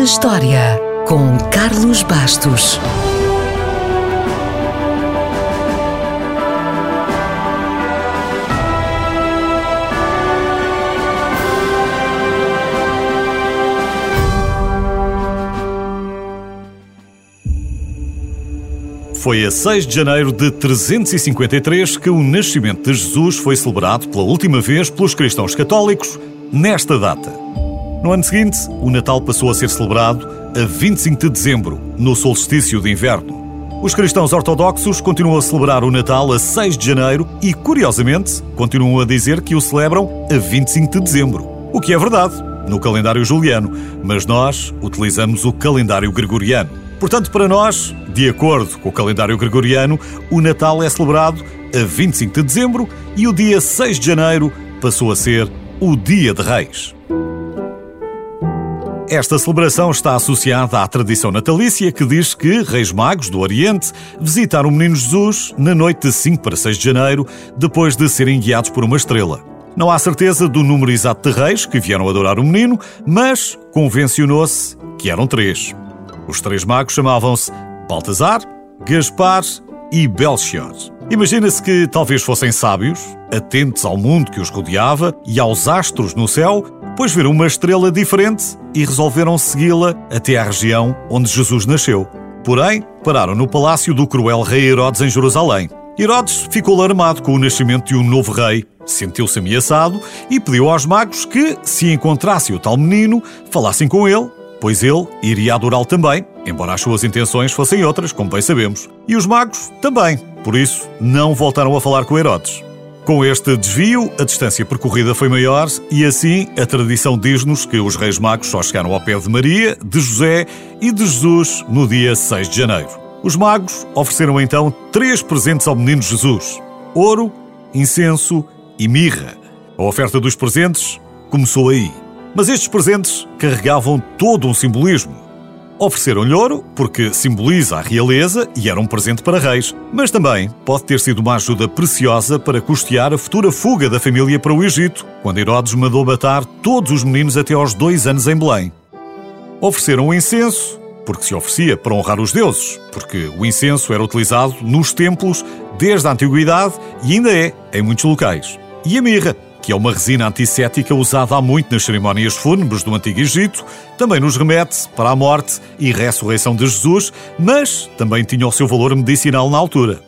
na História, com Carlos Bastos. Foi a 6 de janeiro de 353 que o nascimento de Jesus foi celebrado pela última vez pelos cristãos católicos nesta data. No ano seguinte, o Natal passou a ser celebrado a 25 de dezembro, no solstício de inverno. Os cristãos ortodoxos continuam a celebrar o Natal a 6 de janeiro e, curiosamente, continuam a dizer que o celebram a 25 de dezembro. O que é verdade, no calendário juliano, mas nós utilizamos o calendário gregoriano. Portanto, para nós, de acordo com o calendário gregoriano, o Natal é celebrado a 25 de dezembro e o dia 6 de janeiro passou a ser o Dia de Reis. Esta celebração está associada à tradição natalícia que diz que Reis Magos do Oriente visitaram o Menino Jesus na noite de 5 para 6 de janeiro, depois de serem guiados por uma estrela. Não há certeza do número exato de reis que vieram adorar o menino, mas convencionou-se que eram três. Os três magos chamavam-se Baltazar, Gaspar e Belchior. Imagina-se que talvez fossem sábios, atentos ao mundo que os rodeava e aos astros no céu, pois viram uma estrela diferente e resolveram segui-la até à região onde Jesus nasceu. Porém, pararam no palácio do cruel rei Herodes em Jerusalém. Herodes ficou alarmado com o nascimento de um novo rei, sentiu-se ameaçado e pediu aos magos que, se encontrassem o tal menino, falassem com ele pois ele iria adorá-lo também, embora as suas intenções fossem outras, como bem sabemos. E os magos também, por isso não voltaram a falar com Herodes. Com este desvio, a distância percorrida foi maior e assim a tradição diz-nos que os reis magos só chegaram ao pé de Maria, de José e de Jesus no dia 6 de janeiro. Os magos ofereceram então três presentes ao menino Jesus: ouro, incenso e mirra. A oferta dos presentes começou aí. Mas estes presentes carregavam todo um simbolismo. Ofereceram-lhe ouro, porque simboliza a realeza e era um presente para reis, mas também pode ter sido uma ajuda preciosa para custear a futura fuga da família para o Egito, quando Herodes mandou matar todos os meninos até aos dois anos em Belém. Ofereceram o incenso, porque se oferecia para honrar os deuses, porque o incenso era utilizado nos templos desde a antiguidade e ainda é em muitos locais. E a mirra, que é uma resina antissética usada há muito nas cerimónias fúnebres do Antigo Egito, também nos remete para a morte e ressurreição de Jesus, mas também tinha o seu valor medicinal na altura.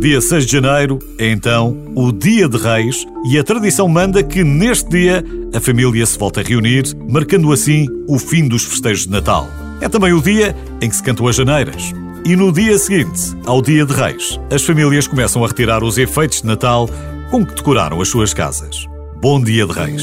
Dia 6 de janeiro é então o Dia de Reis e a tradição manda que neste dia a família se volta a reunir, marcando assim o fim dos festejos de Natal. É também o dia em que se cantam as janeiras. E no dia seguinte, ao Dia de Reis, as famílias começam a retirar os efeitos de Natal com que decoraram as suas casas. Bom dia de Reis!